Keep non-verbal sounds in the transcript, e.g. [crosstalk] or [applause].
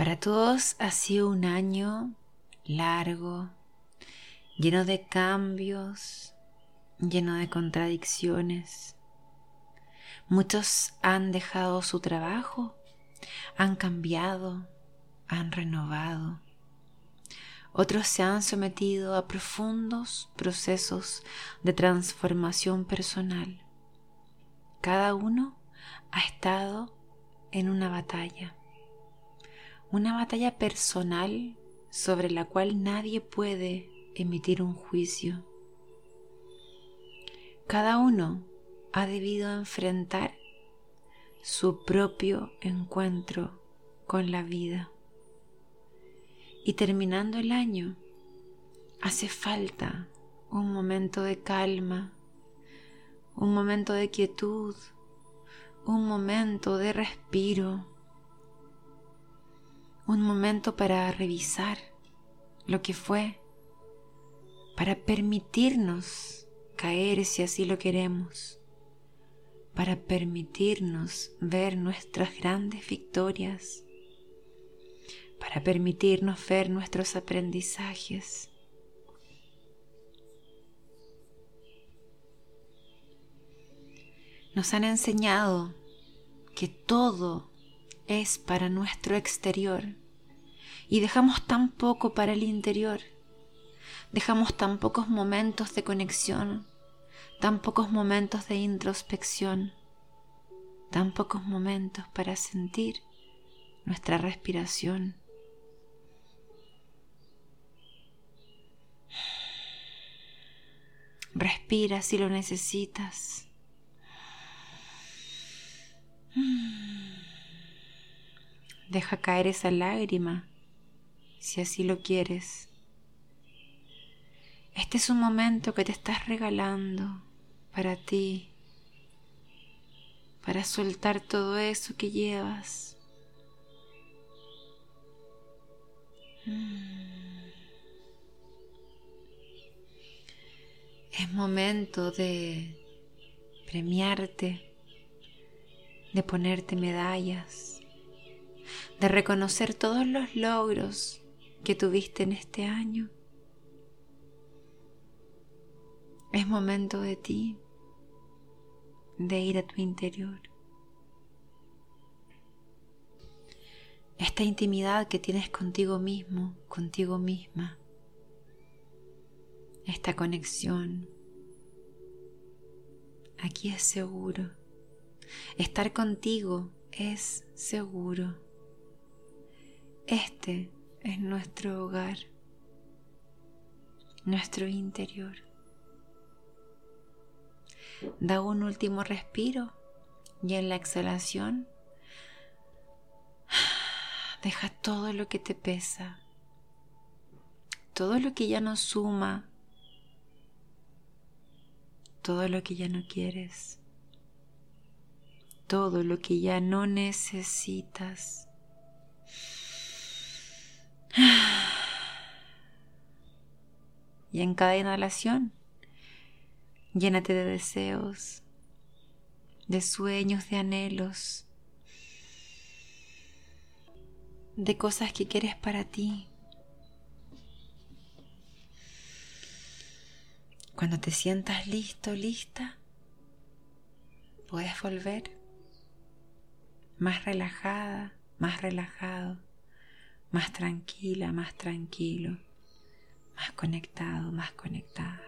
Para todos ha sido un año largo, lleno de cambios, lleno de contradicciones. Muchos han dejado su trabajo, han cambiado, han renovado. Otros se han sometido a profundos procesos de transformación personal. Cada uno ha estado en una batalla una batalla personal sobre la cual nadie puede emitir un juicio. Cada uno ha debido enfrentar su propio encuentro con la vida. Y terminando el año, hace falta un momento de calma, un momento de quietud, un momento de respiro un momento para revisar lo que fue, para permitirnos caer si así lo queremos, para permitirnos ver nuestras grandes victorias, para permitirnos ver nuestros aprendizajes. Nos han enseñado que todo es para nuestro exterior y dejamos tan poco para el interior. Dejamos tan pocos momentos de conexión, tan pocos momentos de introspección, tan pocos momentos para sentir nuestra respiración. Respira si lo necesitas. Deja caer esa lágrima si así lo quieres. Este es un momento que te estás regalando para ti, para soltar todo eso que llevas. Mm. Es momento de premiarte, de ponerte medallas, de reconocer todos los logros que tuviste en este año. Es momento de ti, de ir a tu interior. Esta intimidad que tienes contigo mismo, contigo misma. Esta conexión. Aquí es seguro. Estar contigo es seguro. Este es nuestro hogar, nuestro interior. Da un último respiro y en la exhalación [sighs] deja todo lo que te pesa, todo lo que ya no suma, todo lo que ya no quieres, todo lo que ya no necesitas. Y en cada inhalación, llénate de deseos, de sueños, de anhelos, de cosas que quieres para ti. Cuando te sientas listo, lista, puedes volver más relajada, más relajado más tranquila, más tranquilo, más conectado, más conectada.